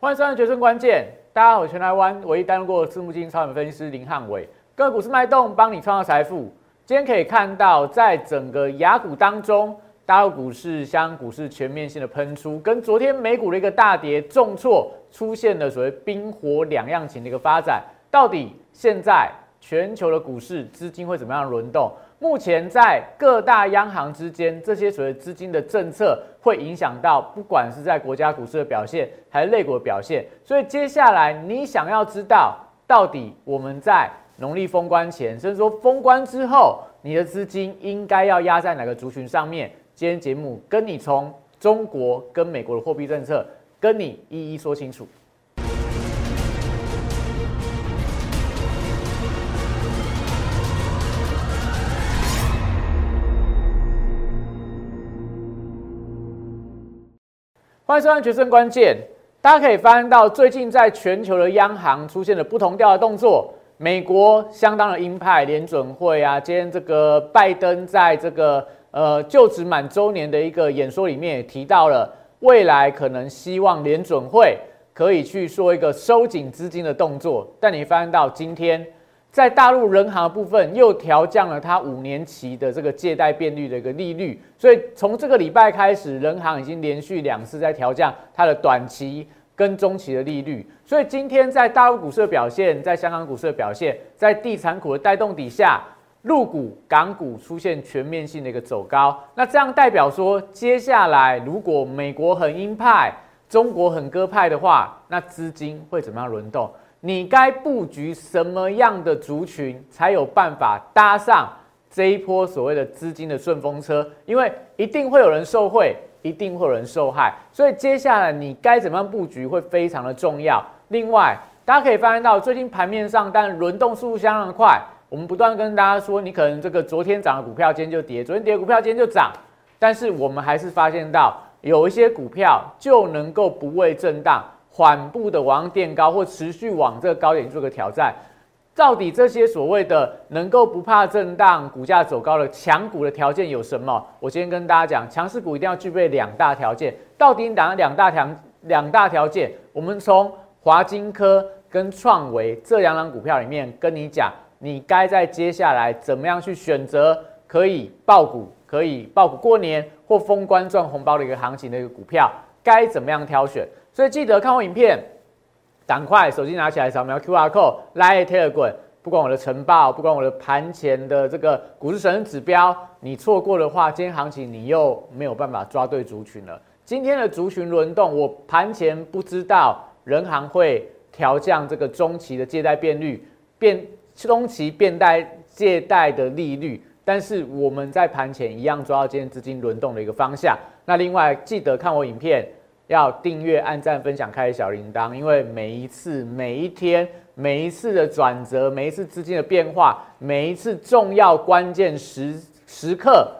欢迎收看《决胜关键》，大家好，我是全台湾唯一担任过私募基金超人分析师林汉伟，个股市脉动，帮你创造财富。今天可以看到，在整个雅股当中，大陆股市、香港股市全面性的喷出，跟昨天美股的一个大跌重挫，出现了所谓冰火两样情的一个发展。到底现在全球的股市资金会怎么样轮动？目前在各大央行之间，这些所谓资金的政策会影响到，不管是在国家股市的表现，还是类股的表现。所以接下来你想要知道，到底我们在农历封关前，甚至说封关之后，你的资金应该要压在哪个族群上面？今天节目跟你从中国跟美国的货币政策，跟你一一说清楚。欢迎收看《决胜关键》。大家可以发现到，最近在全球的央行出现了不同调的动作。美国相当的鹰派，联准会啊，今天这个拜登在这个呃就职满周年的一个演说里面也提到了，未来可能希望联准会可以去说一个收紧资金的动作。但你发现到今天。在大陆人行的部分又调降了它五年期的这个借贷便率的一个利率，所以从这个礼拜开始，人行已经连续两次在调降它的短期跟中期的利率。所以今天在大陆股市的表现，在香港股市的表现，在地产股的带动底下，陆股、港股出现全面性的一个走高。那这样代表说，接下来如果美国很鹰派，中国很鸽派的话，那资金会怎么样轮动？你该布局什么样的族群，才有办法搭上这一波所谓的资金的顺风车？因为一定会有人受贿，一定会有人受害，所以接下来你该怎么样布局会非常的重要。另外，大家可以发现到最近盘面上，但轮动速度相当的快。我们不断跟大家说，你可能这个昨天涨的股票今天就跌，昨天跌的股票今天就涨，但是我们还是发现到有一些股票就能够不畏震荡。缓步的往垫高，或持续往这个高点做个挑战，到底这些所谓的能够不怕震荡、股价走高的强股的条件有什么？我今天跟大家讲，强势股一定要具备两大条件。到底哪两大条？两大条件？我们从华金科跟创维这两档股票里面跟你讲，你该在接下来怎么样去选择可以爆股、可以爆股过年或封关赚红包的一个行情的一个股票，该怎么样挑选？所以记得看我影片，赶快手机拿起来扫描 Q R code 来 Telegram，不管我的晨报，不管我的盘前的这个股市神指标，你错过的话，今天行情你又没有办法抓对族群了。今天的族群轮动，我盘前不知道人行会调降这个中期的借贷便率，变中期变贷借贷的利率，但是我们在盘前一样抓到今天资金轮动的一个方向。那另外记得看我影片。要订阅、按赞、分享、开小铃铛，因为每一次、每一天、每一次的转折、每一次资金的变化、每一次重要关键时时刻，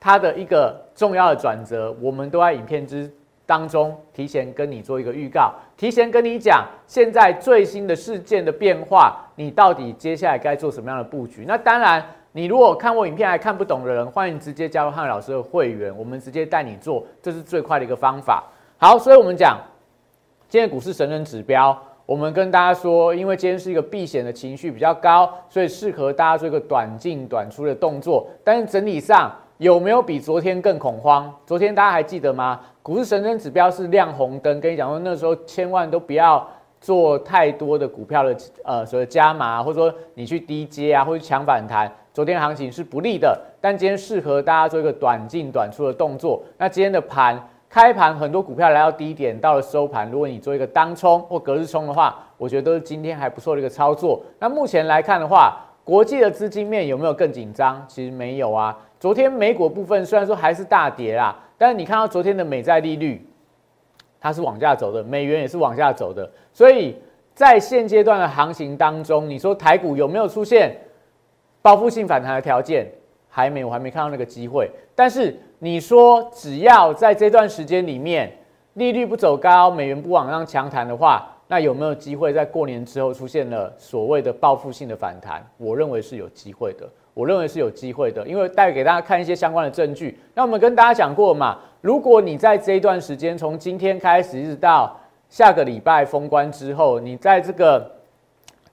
它的一个重要的转折，我们都在影片之当中提前跟你做一个预告，提前跟你讲现在最新的事件的变化，你到底接下来该做什么样的布局？那当然，你如果看过影片还看不懂的人，欢迎直接加入汉老师的会员，我们直接带你做，这是最快的一个方法。好，所以我们讲今天股市神人指标，我们跟大家说，因为今天是一个避险的情绪比较高，所以适合大家做一个短进短出的动作。但是整体上有没有比昨天更恐慌？昨天大家还记得吗？股市神人指标是亮红灯，跟你讲说那时候千万都不要做太多的股票的呃所谓加码，或者说你去低接啊，或者抢反弹。昨天行情是不利的，但今天适合大家做一个短进短出的动作。那今天的盘。开盘很多股票来到低点，到了收盘，如果你做一个当冲或隔日冲的话，我觉得都是今天还不错的一个操作。那目前来看的话，国际的资金面有没有更紧张？其实没有啊。昨天美股部分虽然说还是大跌啦，但是你看到昨天的美债利率，它是往下走的，美元也是往下走的。所以在现阶段的行情当中，你说台股有没有出现报复性反弹的条件？还没，我还没看到那个机会。但是你说，只要在这段时间里面，利率不走高，美元不往上强弹的话，那有没有机会在过年之后出现了所谓的报复性的反弹？我认为是有机会的。我认为是有机会的，因为带给大家看一些相关的证据。那我们跟大家讲过嘛，如果你在这一段时间，从今天开始一直到下个礼拜封关之后，你在这个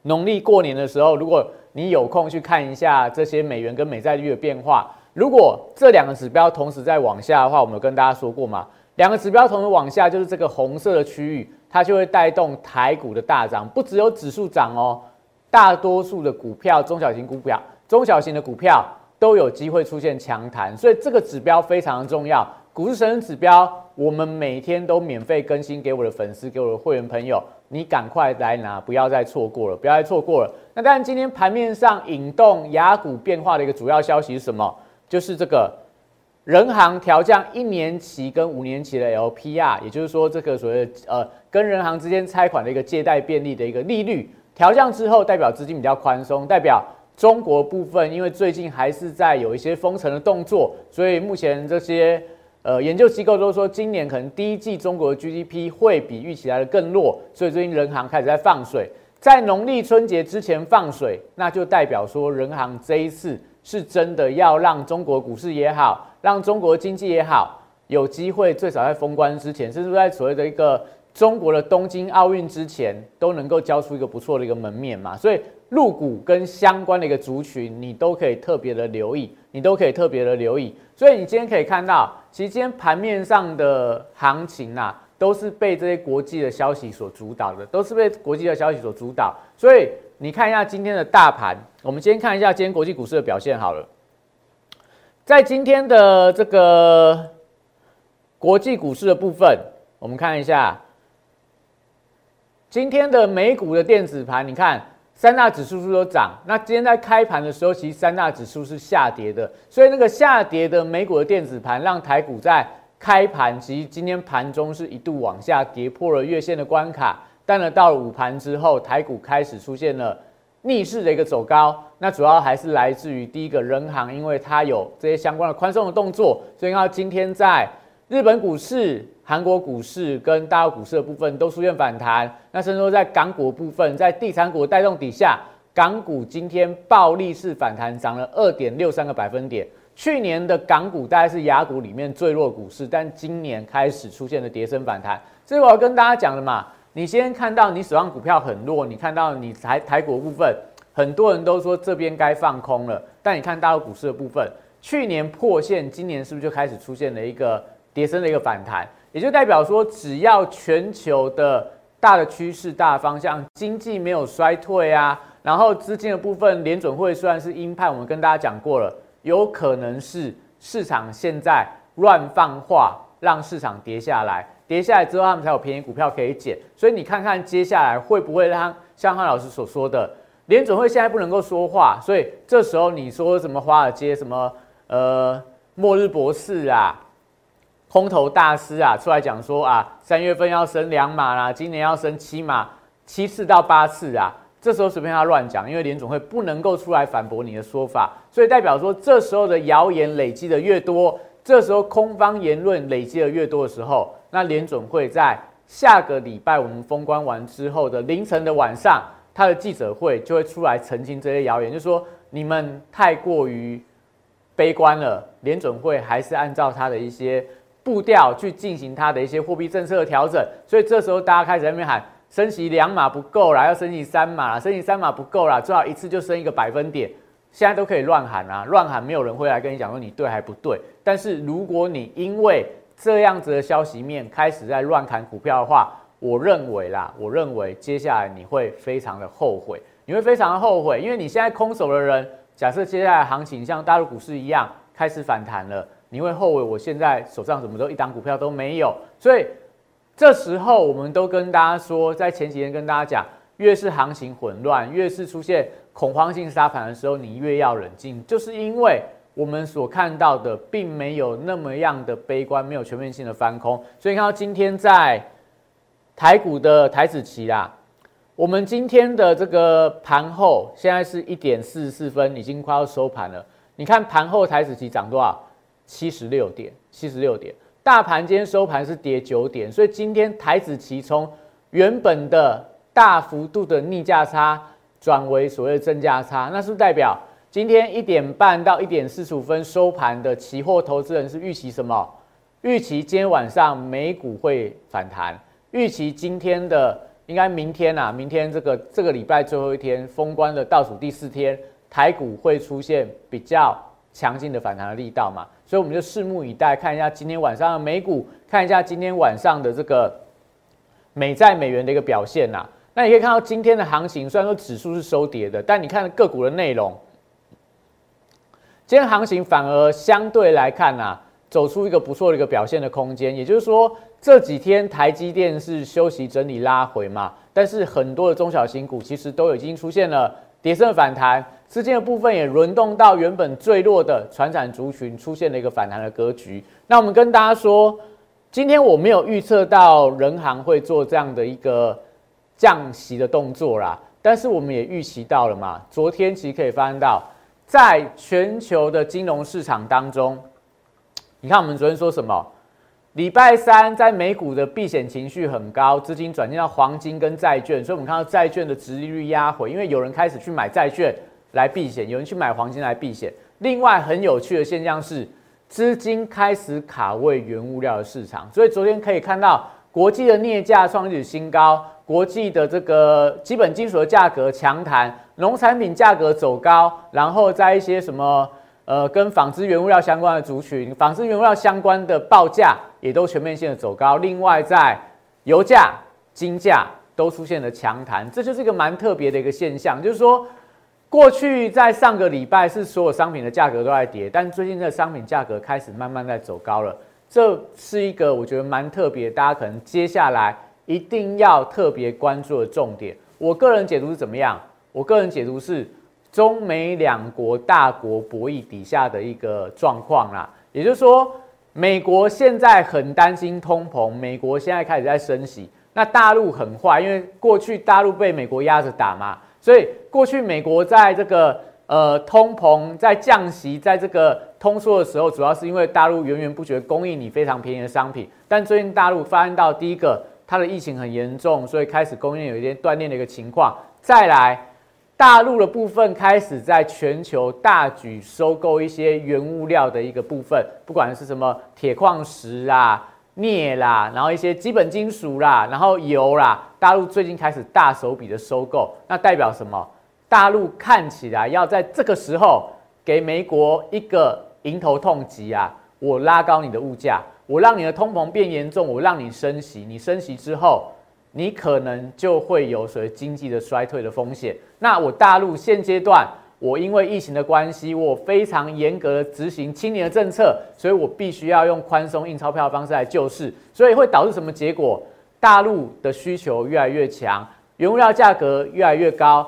农历过年的时候，如果你有空去看一下这些美元跟美债率的变化，如果这两个指标同时在往下的话，我们有跟大家说过嘛？两个指标同时往下，就是这个红色的区域，它就会带动台股的大涨。不只有指数涨哦，大多数的股票、中小型股票、中小型的股票都有机会出现强弹。所以这个指标非常重要。股市神指标，我们每天都免费更新给我的粉丝、给我的会员朋友，你赶快来拿，不要再错过了，不要再错过了。那当然，今天盘面上引动雅股变化的一个主要消息是什么？就是这个人行调降一年期跟五年期的 LPR，也就是说，这个所谓呃跟人行之间拆款的一个借贷便利的一个利率调降之后，代表资金比较宽松，代表中国部分因为最近还是在有一些封城的动作，所以目前这些。呃，研究机构都说今年可能第一季中国的 GDP 会比预期来的更弱，所以最近人行开始在放水，在农历春节之前放水，那就代表说人行这一次是真的要让中国股市也好，让中国经济也好，有机会最少在封关之前，甚至在所谓的一个中国的东京奥运之前，都能够交出一个不错的一个门面嘛，所以。入股跟相关的一个族群，你都可以特别的留意，你都可以特别的留意。所以你今天可以看到，其实今天盘面上的行情呐，都是被这些国际的消息所主导的，都是被国际的消息所主导。所以你看一下今天的大盘，我们先看一下今天国际股市的表现好了。在今天的这个国际股市的部分，我们看一下今天的美股的电子盘，你看。三大指数是都涨，那今天在开盘的时候，其实三大指数是下跌的，所以那个下跌的美股的电子盘，让台股在开盘，其实今天盘中是一度往下跌破了月线的关卡，但呢到了午盘之后，台股开始出现了逆势的一个走高，那主要还是来自于第一个人行，因为它有这些相关的宽松的动作，所以看到今天在。日本股市、韩国股市跟大陆股市的部分都出现反弹，那甚至说在港股部分，在地产股带动底下，港股今天暴力式反弹，涨了二点六三个百分点。去年的港股大概是雅股里面最弱股市，但今年开始出现了跌升反弹。所以我要跟大家讲的嘛？你先看到你手上股票很弱，你看到你台台股部分，很多人都说这边该放空了，但你看大陆股市的部分，去年破线，今年是不是就开始出现了一个？跌升的一个反弹，也就代表说，只要全球的大的趋势、大方向，经济没有衰退啊，然后资金的部分，联准会虽然是鹰派，我们跟大家讲过了，有可能是市场现在乱放话，让市场跌下来，跌下来之后，他们才有便宜股票可以捡。所以你看看接下来会不会让像汉老师所说的，联准会现在不能够说话，所以这时候你说什么华尔街什么呃末日博士啊？空头大师啊，出来讲说啊，三月份要升两码啦，今年要升七码，七次到八次啊。这时候随便他乱讲，因为联总会不能够出来反驳你的说法，所以代表说这时候的谣言累积的越多，这时候空方言论累积的越多的时候，那联总会在下个礼拜我们封关完之后的凌晨的晚上，他的记者会就会出来澄清这些谣言，就说你们太过于悲观了，联总会还是按照他的一些。步调去进行它的一些货币政策的调整，所以这时候大家开始在那边喊升息两码不够啦，要升息三码，升息三码不够啦，最好一次就升一个百分点。现在都可以乱喊啊，乱喊没有人会来跟你讲说你对还不对。但是如果你因为这样子的消息面开始在乱砍股票的话，我认为啦，我认为接下来你会非常的后悔，你会非常的后悔，因为你现在空手的人，假设接下来行情像大陆股市一样开始反弹了。你会后悔，我现在手上什么都一档股票都没有，所以这时候我们都跟大家说，在前几天跟大家讲，越是行情混乱，越是出现恐慌性杀盘的时候，你越要冷静，就是因为我们所看到的并没有那么样的悲观，没有全面性的翻空，所以看到今天在台股的台子期啦，我们今天的这个盘后现在是一点四十四分，已经快要收盘了，你看盘后台子期涨多少？七十六点，七十六点，大盘今天收盘是跌九点，所以今天台子期从原本的大幅度的逆价差转为所谓的正价差，那是不是代表今天一点半到一点四十五分收盘的期货投资人是预期什么？预期今天晚上美股会反弹，预期今天的应该明天啊，明天这个这个礼拜最后一天封关的倒数第四天，台股会出现比较强劲的反弹的力道嘛？所以我们就拭目以待，看一下今天晚上的美股，看一下今天晚上的这个美债美元的一个表现呐。那你可以看到今天的行情，虽然说指数是收跌的，但你看个股的内容，今天行情反而相对来看呐。走出一个不错的一个表现的空间，也就是说这几天台积电是休息整理拉回嘛，但是很多的中小型股其实都已经出现了跌升反弹，资金的部分也轮动到原本最弱的船产族群，出现了一个反弹的格局。那我们跟大家说，今天我没有预测到人行会做这样的一个降息的动作啦，但是我们也预期到了嘛，昨天其实可以发现到，在全球的金融市场当中。你看，我们昨天说什么？礼拜三在美股的避险情绪很高，资金转进到黄金跟债券，所以我们看到债券的殖利率压回，因为有人开始去买债券来避险，有人去买黄金来避险。另外，很有趣的现象是，资金开始卡位原物料的市场，所以昨天可以看到国际的镍价创历史新高，国际的这个基本金属的价格强弹，农产品价格走高，然后在一些什么。呃，跟纺织原物料相关的族群，纺织原物料相关的报价也都全面性的走高。另外，在油价、金价都出现了强弹，这就是一个蛮特别的一个现象。就是说，过去在上个礼拜是所有商品的价格都在跌，但最近的商品价格开始慢慢在走高了。这是一个我觉得蛮特别，大家可能接下来一定要特别关注的重点。我个人解读是怎么样？我个人解读是。中美两国大国博弈底下的一个状况啦，也就是说，美国现在很担心通膨，美国现在开始在升息。那大陆很坏，因为过去大陆被美国压着打嘛，所以过去美国在这个呃通膨在降息，在这个通缩的时候，主要是因为大陆源源不绝供应你非常便宜的商品。但最近大陆发现到第一个，它的疫情很严重，所以开始供应有一些断裂的一个情况。再来。大陆的部分开始在全球大举收购一些原物料的一个部分，不管是什么铁矿石啊、镍啦，然后一些基本金属啦，然后油啦，大陆最近开始大手笔的收购，那代表什么？大陆看起来要在这个时候给美国一个迎头痛击啊！我拉高你的物价，我让你的通膨变严重，我让你升息，你升息之后。你可能就会有所谓经济的衰退的风险。那我大陆现阶段，我因为疫情的关系，我非常严格执行青年的政策，所以我必须要用宽松印钞票的方式来救市，所以会导致什么结果？大陆的需求越来越强，原物料价格越来越高，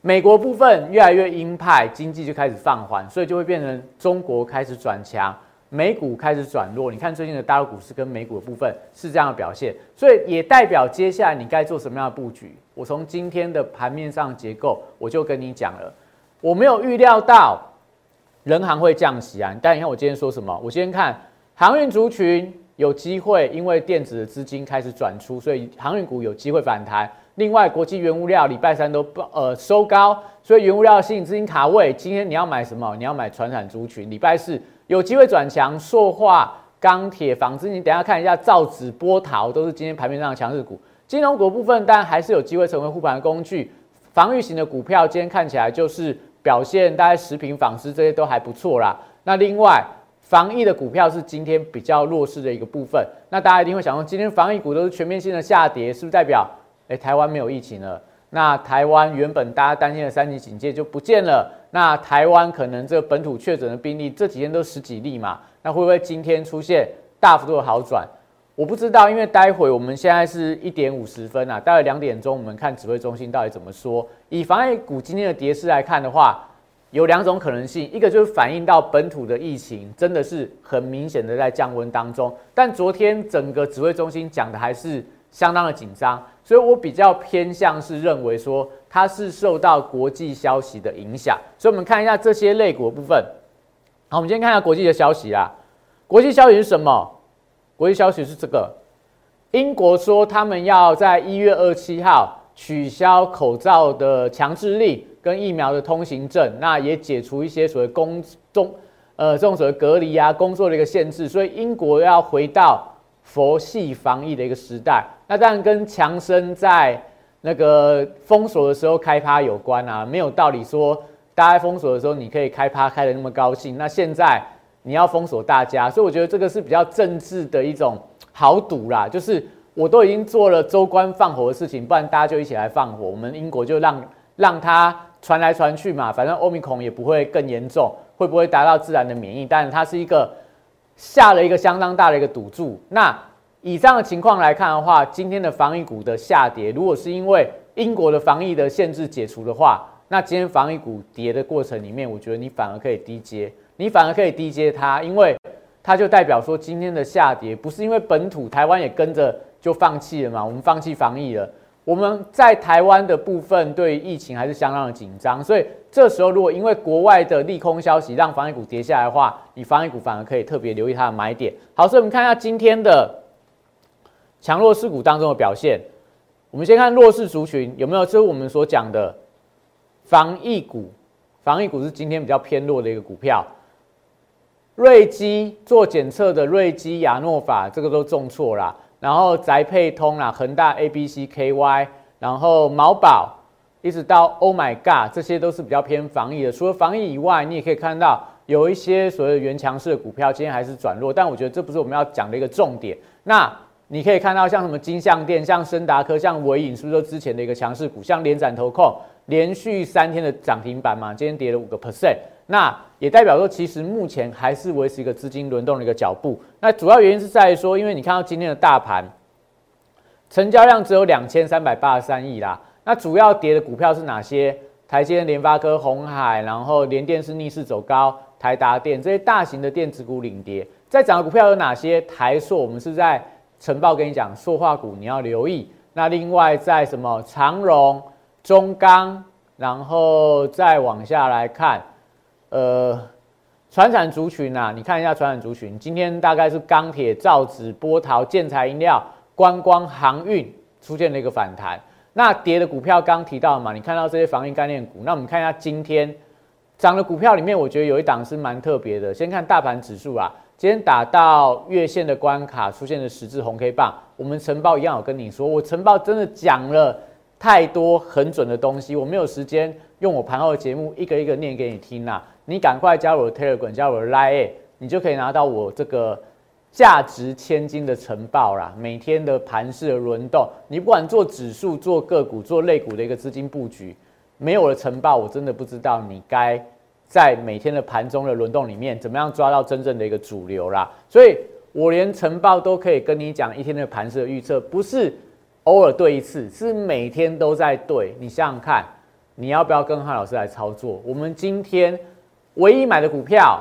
美国部分越来越鹰派，经济就开始放缓，所以就会变成中国开始转强。美股开始转弱，你看最近的大陆股市跟美股的部分是这样的表现，所以也代表接下来你该做什么样的布局。我从今天的盘面上结构，我就跟你讲了，我没有预料到人行会降息啊。但你看我今天说什么？我今天看航运族群有机会，因为电子的资金开始转出，所以航运股有机会反弹。另外，国际原物料礼拜三都不呃收高，所以原物料吸引资金卡位。今天你要买什么？你要买船产族群。礼拜四。有机会转强，塑化、钢铁、纺织，你等下看一下，造纸、波涛都是今天盘面上的强势股。金融股部分，但还是有机会成为护盘工具。防御型的股票，今天看起来就是表现，大概食品、纺织这些都还不错啦。那另外，防疫的股票是今天比较弱势的一个部分。那大家一定会想说，今天防疫股都是全面性的下跌，是不是代表，哎，台湾没有疫情了？那台湾原本大家担心的三级警戒就不见了。那台湾可能这个本土确诊的病例这几天都十几例嘛？那会不会今天出现大幅度的好转？我不知道，因为待会我们现在是一点五十分啊，待会两点钟我们看指挥中心到底怎么说。以防疫股今天的跌势来看的话，有两种可能性，一个就是反映到本土的疫情真的是很明显的在降温当中，但昨天整个指挥中心讲的还是相当的紧张，所以我比较偏向是认为说。它是受到国际消息的影响，所以我们看一下这些类股部分。好，我们先看一下国际的消息啦。国际消息是什么？国际消息是这个：英国说他们要在一月二七号取消口罩的强制力跟疫苗的通行证，那也解除一些所谓公中呃这种所谓隔离啊工作的一个限制，所以英国要回到佛系防疫的一个时代。那当然跟强生在那个封锁的时候开趴有关啊，没有道理说大家封锁的时候你可以开趴开的那么高兴，那现在你要封锁大家，所以我觉得这个是比较政治的一种豪赌啦，就是我都已经做了州官放火的事情，不然大家就一起来放火，我们英国就让让它传来传去嘛，反正欧米孔也不会更严重。会不会达到自然的免疫？但是它是一个下了一个相当大的一个赌注。那以上的情况来看的话，今天的防疫股的下跌，如果是因为英国的防疫的限制解除的话，那今天防疫股跌的过程里面，我觉得你反而可以低接，你反而可以低接它，因为它就代表说今天的下跌不是因为本土台湾也跟着就放弃了嘛？我们放弃防疫了。我们在台湾的部分对疫情还是相当的紧张，所以这时候如果因为国外的利空消息让防疫股跌下来的话，你防疫股反而可以特别留意它的买点。好，所以我们看一下今天的强弱势股当中的表现。我们先看弱势族群有没有，就是我们所讲的防疫股。防疫股是今天比较偏弱的一个股票。瑞基做检测的瑞基、亚诺法，这个都重挫啦。然后宅配通啦，恒大 A B C K Y，然后毛宝，一直到 Oh my God，这些都是比较偏防疫的。除了防疫以外，你也可以看到有一些所谓的原强势的股票，今天还是转弱。但我觉得这不是我们要讲的一个重点。那你可以看到像什么金相店、像森达科、像伟影，是不是都之前的一个强势股？像联展投控，连续三天的涨停板嘛，今天跌了五个 percent。那也代表说，其实目前还是维持一个资金轮动的一个脚步。那主要原因是在于说，因为你看到今天的大盘成交量只有两千三百八十三亿啦。那主要跌的股票是哪些？台积、联发科、红海，然后联电是逆势走高，台达电这些大型的电子股领跌。在涨的股票有哪些？台塑，我们是在晨报跟你讲，塑化股你要留意。那另外在什么长荣、中钢，然后再往下来看，呃。船产族群啊，你看一下船产族群，今天大概是钢铁、造纸、波涛、建材、饮料、观光、航运出现了一个反弹。那跌的股票刚提到嘛，你看到这些防疫概念股。那我们看一下今天涨的股票里面，我觉得有一档是蛮特别的。先看大盘指数啊，今天打到月线的关卡，出现了十字红 K 棒。我们晨报一样有跟你说，我晨报真的讲了太多很准的东西，我没有时间用我盘后的节目一个一个念给你听啊。你赶快加入我的 Telegram，加入我的 Line，你就可以拿到我这个价值千金的晨报啦。每天的盘势的轮动，你不管做指数、做个股、做类股的一个资金布局，没有了晨报，我真的不知道你该在每天的盘中的轮动里面怎么样抓到真正的一个主流啦。所以我连晨报都可以跟你讲一天的盘势的预测，不是偶尔对一次，是每天都在对。你想想看，你要不要跟汉老师来操作？我们今天。唯一买的股票，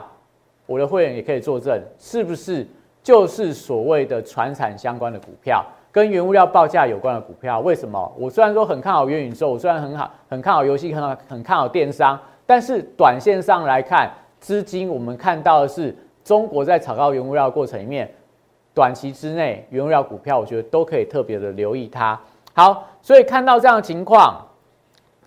我的会员也可以作证，是不是就是所谓的船产相关的股票，跟原物料报价有关的股票？为什么？我虽然说很看好元宇宙，我虽然很好很看好游戏，很好很看好电商，但是短线上来看，资金我们看到的是中国在炒高原物料过程里面，短期之内原物料股票，我觉得都可以特别的留意它。好，所以看到这样的情况，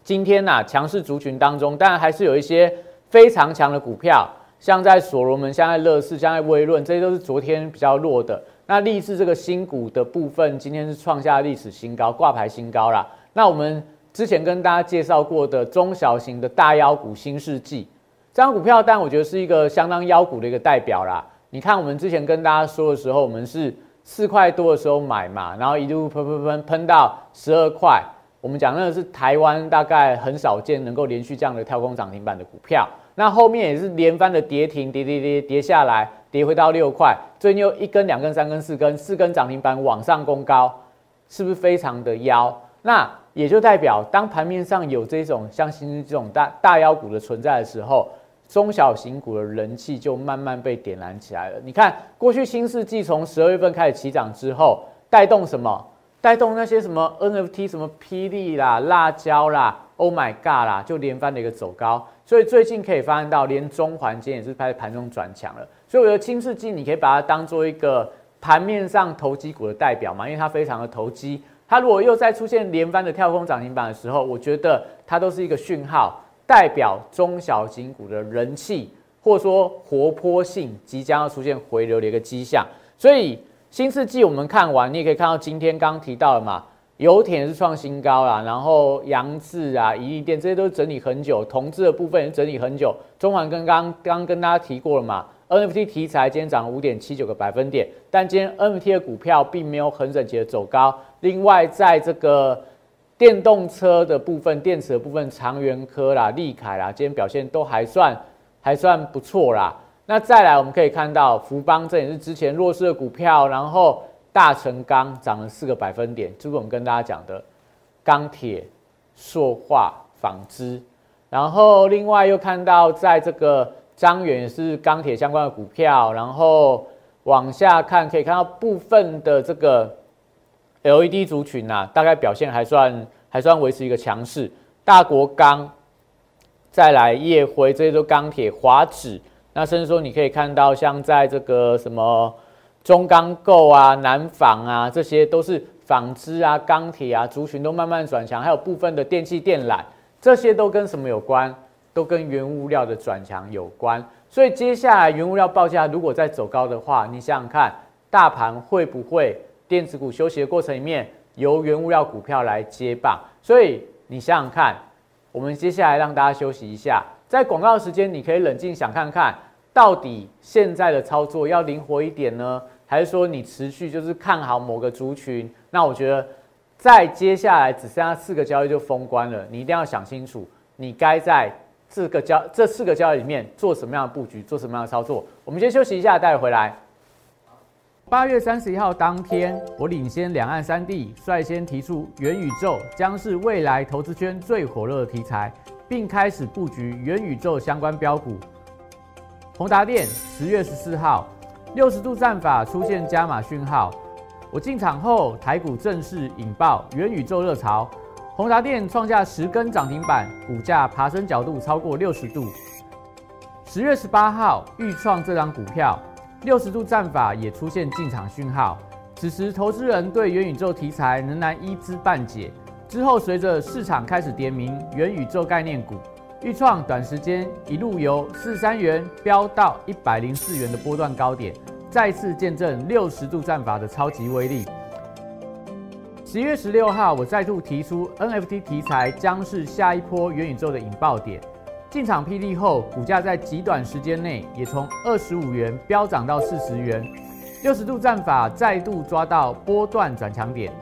今天呢强势族群当中，当然还是有一些。非常强的股票，像在所罗门、像在乐视、像在微润，这些都是昨天比较弱的。那励志这个新股的部分，今天是创下历史新高，挂牌新高啦。那我们之前跟大家介绍过的中小型的大妖股新世纪，这张股票，但我觉得是一个相当妖股的一个代表啦。你看我们之前跟大家说的时候，我们是四块多的时候买嘛，然后一路喷喷喷喷到十二块。我们讲那个是台湾大概很少见能够连续这样的跳空涨停板的股票。那后面也是连番的跌停，跌跌跌跌下来，跌回到六块，最近又一根、两根、三根、四根，四根涨停板往上攻高，是不是非常的妖？那也就代表，当盘面上有这种像新这种大大妖股的存在的时候，中小型股的人气就慢慢被点燃起来了。你看，过去新世纪从十二月份开始起涨之后，带动什么？带动那些什么 NFT、什么霹雳啦、辣椒啦、Oh my God 啦，就连番的一个走高。所以最近可以发现到，连中环今天也是在盘中转强了。所以我觉得轻世纪你可以把它当做一个盘面上投机股的代表嘛，因为它非常的投机。它如果又再出现连番的跳空涨停板的时候，我觉得它都是一个讯号，代表中小型股的人气或者说活泼性即将要出现回流的一个迹象。所以新世纪我们看完，你也可以看到今天刚提到了嘛，油田是创新高啦，然后杨志啊、宜利店这些都整理很久，同志的部分也整理很久。中环跟刚刚跟大家提过了嘛，NFT 题材今天涨了五点七九个百分点，但今天 NFT 的股票并没有很整齐的走高。另外，在这个电动车的部分、电池的部分，长源科啦、利凯啦，今天表现都还算还算不错啦。那再来，我们可以看到福邦，这也是之前弱势的股票，然后大成钢涨了四个百分点，就是我们跟大家讲的钢铁、塑化、纺织。然后另外又看到，在这个张元是钢铁相关的股票，然后往下看可以看到部分的这个。LED 族群呐，大概表现还算还算维持一个强势。大国钢，再来夜辉，这些都钢铁、华指。那甚至说，你可以看到像在这个什么中钢构啊、南纺啊，这些都是纺织啊、钢铁啊族群都慢慢转强。还有部分的电器电缆，这些都跟什么有关？都跟原物料的转强有关。所以接下来原物料报价如果再走高的话，你想想看，大盘会不会？电子股休息的过程里面，由原物料股票来接棒，所以你想想看，我们接下来让大家休息一下，在广告时间，你可以冷静想看看，到底现在的操作要灵活一点呢，还是说你持续就是看好某个族群？那我觉得，在接下来只剩下四个交易就封关了，你一定要想清楚，你该在这个交这四个交易里面做什么样的布局，做什么样的操作。我们先休息一下，待会回来。八月三十一号当天，我领先两岸三地，率先提出元宇宙将是未来投资圈最火热的题材，并开始布局元宇宙相关标股。宏达电十月十四号，六十度战法出现加码讯号，我进场后，台股正式引爆元宇宙热潮，宏达电创下十根涨停板，股价爬升角度超过六十度。十月十八号，预创这张股票。六十度战法也出现进场讯号，此时投资人对元宇宙题材仍然一知半解。之后随着市场开始点名元宇宙概念股，预创短时间一路由四三元飙到一百零四元的波段高点，再次见证六十度战法的超级威力。十一月十六号，我再度提出 NFT 题材将是下一波元宇宙的引爆点。进场霹雳后，股价在极短时间内也从二十五元飙涨到四十元，六十度战法再度抓到波段转强点。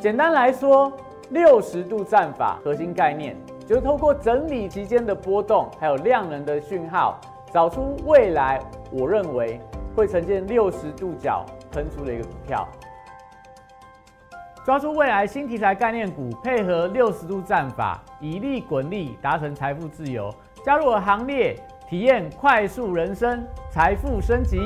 简单来说，六十度战法核心概念就是透过整理期间的波动，还有量能的讯号，找出未来我认为会呈现六十度角喷出的一个股票。抓住未来新题材概念股，配合六十度战法，以利滚利，达成财富自由。加入我行列，体验快速人生，财富升级。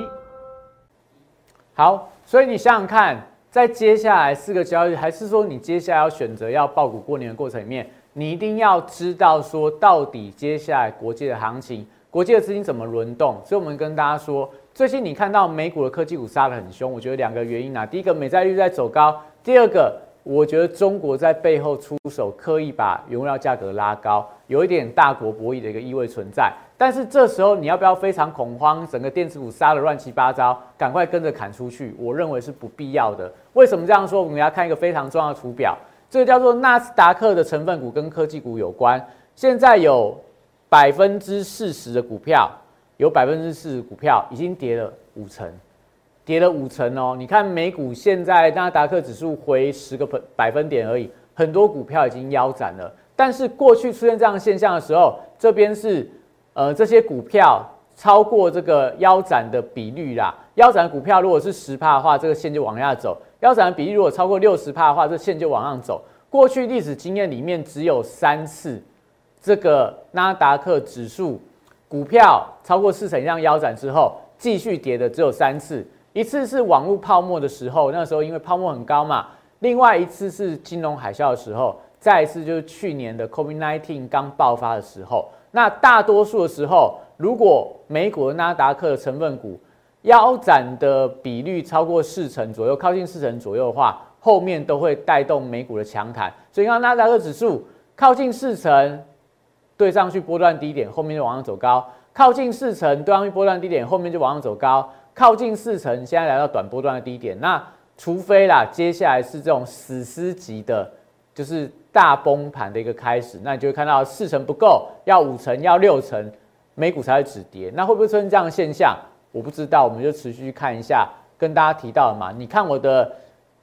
好，所以你想想看，在接下来四个交易，还是说你接下来要选择要爆股过年的过程里面，你一定要知道说，到底接下来国际的行情，国际的资金怎么轮动。所以我们跟大家说，最近你看到美股的科技股杀得很凶，我觉得两个原因啊，第一个美债率在走高。第二个，我觉得中国在背后出手，刻意把原料价格拉高，有一点大国博弈的一个意味存在。但是这时候你要不要非常恐慌，整个电子股杀的乱七八糟，赶快跟着砍出去？我认为是不必要的。为什么这样说？我们要看一个非常重要的图表，这个叫做纳斯达克的成分股跟科技股有关。现在有百分之四十的股票，有百分之四十股票已经跌了五成。跌了五成哦！你看美股现在纳斯达克指数回十个百百分点而已，很多股票已经腰斩了。但是过去出现这样现象的时候，这边是呃这些股票超过这个腰斩的比率啦。腰斩股票如果是十帕的话，这个线就往下走；腰斩的比例如果超过六十帕的话，这线就往上走。过去历史经验里面只有三次，这个纳达克指数股票超过四成以上腰斩之后，继续跌的只有三次。一次是网络泡沫的时候，那时候因为泡沫很高嘛；另外一次是金融海啸的时候；再一次就是去年的 COVID-19 刚爆发的时候。那大多数的时候，如果美股的纳达克成分股腰斩的比率超过四成左右，靠近四成左右的话，后面都会带动美股的强弹。所以看纳达克指数靠近四成，对上去波段低点，后面就往上走高；靠近四成，对上去波段低点，后面就往上走高。靠近四成，现在来到短波段的低点。那除非啦，接下来是这种史诗级的，就是大崩盘的一个开始，那你就会看到四成不够，要五成，要六成，美股才会止跌。那会不会出现这样的现象？我不知道，我们就持续看一下。跟大家提到的嘛，你看我的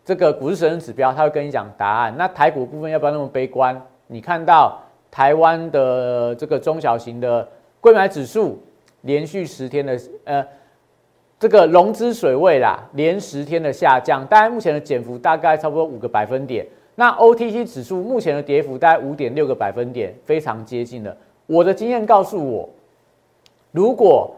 这个股市神指标，他会跟你讲答案。那台股部分要不要那么悲观？你看到台湾的这个中小型的贵买指数连续十天的呃这个融资水位啦，连十天的下降，大概目前的减幅大概差不多五个百分点。那 OTC 指数目前的跌幅大概五点六个百分点，非常接近了。我的经验告诉我，如果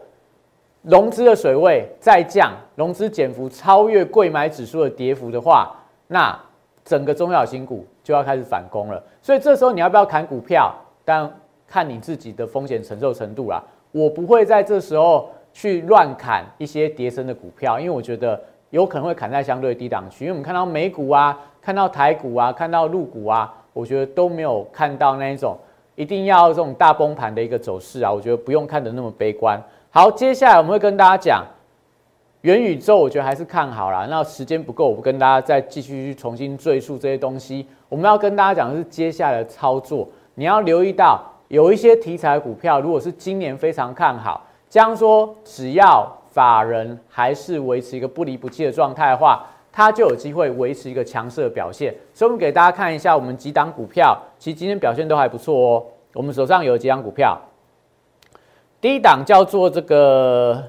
融资的水位再降，融资减幅超越贵买指数的跌幅的话，那整个中小型股就要开始反攻了。所以这时候你要不要砍股票？但看你自己的风险承受程度啦。我不会在这时候去乱砍一些跌升的股票，因为我觉得有可能会砍在相对低档区。因为我们看到美股啊，看到台股啊，看到陆股啊，我觉得都没有看到那一种一定要这种大崩盘的一个走势啊。我觉得不用看得那么悲观。好，接下来我们会跟大家讲元宇宙，我觉得还是看好啦。那时间不够，我不跟大家再继续去重新赘述这些东西。我们要跟大家讲的是接下来的操作，你要留意到有一些题材股票，如果是今年非常看好，这样说只要法人还是维持一个不离不弃的状态的话，它就有机会维持一个强势的表现。所以，我们给大家看一下我们几档股票，其实今天表现都还不错哦。我们手上有几档股票。第一档叫做这个，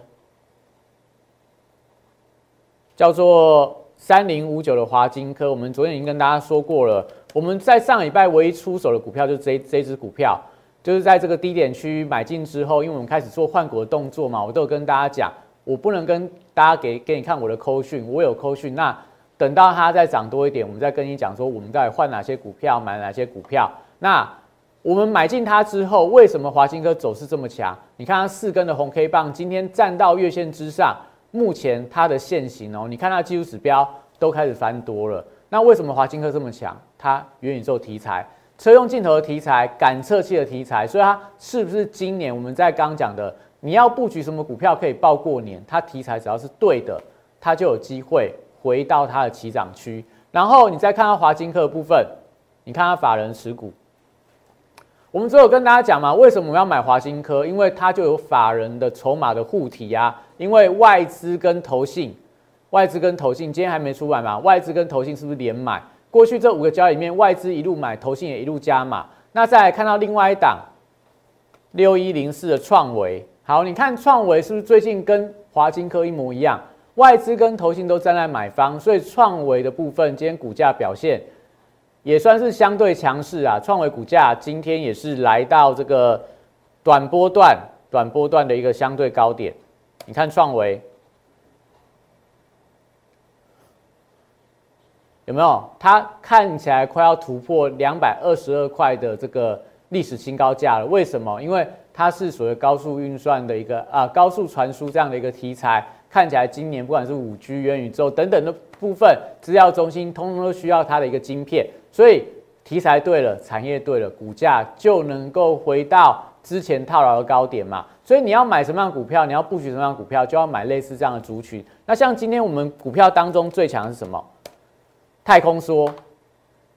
叫做三零五九的华金科。我们昨天已经跟大家说过了，我们在上礼拜唯一出手的股票就是这这只股票，就是在这个低点区买进之后，因为我们开始做换股的动作嘛，我都有跟大家讲，我不能跟大家给给你看我的扣讯，我有扣讯，那等到它再涨多一点，我们再跟你讲说我们到底换哪些股票，买哪些股票，那。我们买进它之后，为什么华兴科走势这么强？你看它四根的红 K 棒，今天站到月线之上，目前它的线型哦，你看它技术指标都开始翻多了。那为什么华兴科这么强？它元宇宙题材、车用镜头的题材、感测器的题材，所以它是不是今年我们在刚讲的，你要布局什么股票可以报过年？它题材只要是对的，它就有机会回到它的起涨区。然后你再看到华金科的部分，你看它法人持股。我们只有跟大家讲嘛，为什么我们要买华兴科？因为它就有法人的筹码的护体呀。因为外资跟投信，外资跟投信今天还没出来嘛，外资跟投信是不是连买？过去这五个交易里面，外资一路买，投信也一路加码。那再来看到另外一档六一零四的创维，好，你看创维是不是最近跟华金科一模一样？外资跟投信都站在买方，所以创维的部分今天股价表现。也算是相对强势啊，创维股价今天也是来到这个短波段、短波段的一个相对高点。你看创维有没有？它看起来快要突破两百二十二块的这个历史新高价了。为什么？因为它是属于高速运算的一个啊，高速传输这样的一个题材。看起来今年不管是五 G、元宇宙等等的部分，资料中心通通都需要它的一个晶片。所以题材对了，产业对了，股价就能够回到之前套牢的高点嘛。所以你要买什么样的股票，你要布局什么样的股票，就要买类似这样的族群。那像今天我们股票当中最强的是什么？太空梭，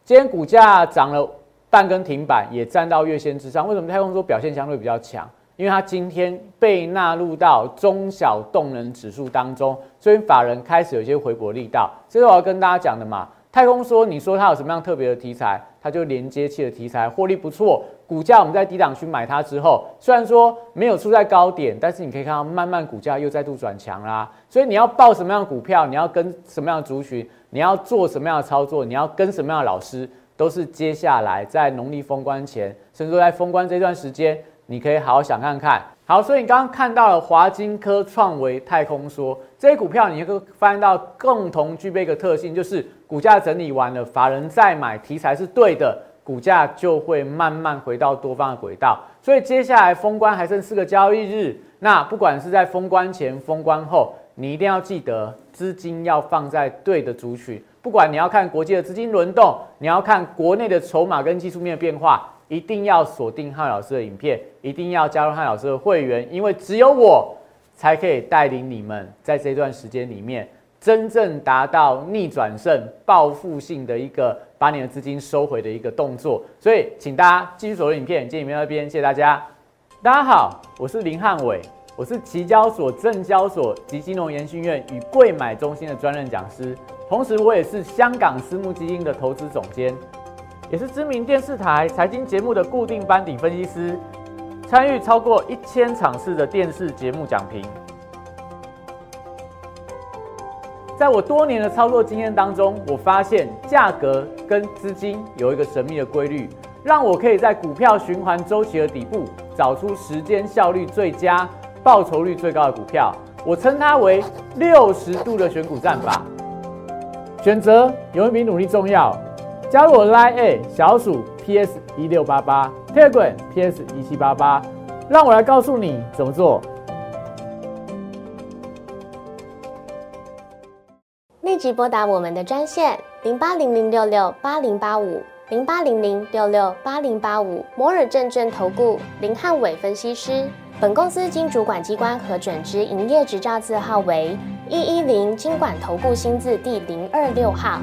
今天股价涨了半根停板，也站到月线之上。为什么太空梭表现相对比较强？因为它今天被纳入到中小动能指数当中，所以法人开始有一些回补力道。这是我要跟大家讲的嘛。太空说：“你说它有什么样特别的题材？它就连接器的题材，获利不错。股价我们在低档区买它之后，虽然说没有出在高点，但是你可以看到慢慢股价又再度转强啦。所以你要报什么样的股票，你要跟什么样的族群，你要做什么样的操作，你要跟什么样的老师，都是接下来在农历封关前，甚至说在封关这段时间，你可以好好想看看。好，所以你刚刚看到了华金科、创维、太空说这些股票，你会发现到共同具备一个特性，就是。股价整理完了，法人再买，题材是对的，股价就会慢慢回到多方的轨道。所以接下来封关还剩四个交易日，那不管是在封关前、封关后，你一定要记得资金要放在对的族群。不管你要看国际的资金轮动，你要看国内的筹码跟技术面的变化，一定要锁定汉老师的影片，一定要加入汉老师的会员，因为只有我才可以带领你们在这段时间里面，真正达到逆转胜、报复性的一个把你的资金收回的一个动作。所以，请大家继续锁定影片，见影片那边，谢谢大家。大家好，我是林汉伟，我是期交所、证交所及金融研训院与贵买中心的专任讲师，同时我也是香港私募基金的投资总监。也是知名电视台财经节目的固定班底分析师，参与超过一千场次的电视节目讲评。在我多年的操作经验当中，我发现价格跟资金有一个神秘的规律，让我可以在股票循环周期的底部找出时间效率最佳、报酬率最高的股票。我称它为六十度的选股战法。选择永远比努力重要。加入我 Line A 小鼠 PS 一六八八，Telegram PS 一七八八，让我来告诉你怎么做。立即拨打我们的专线零八零零六六八零八五零八零零六六八零八五摩尔证券投顾林汉伟分析师。本公司经主管机关核准之营业执照字号为一一零金管投顾新字第零二六号。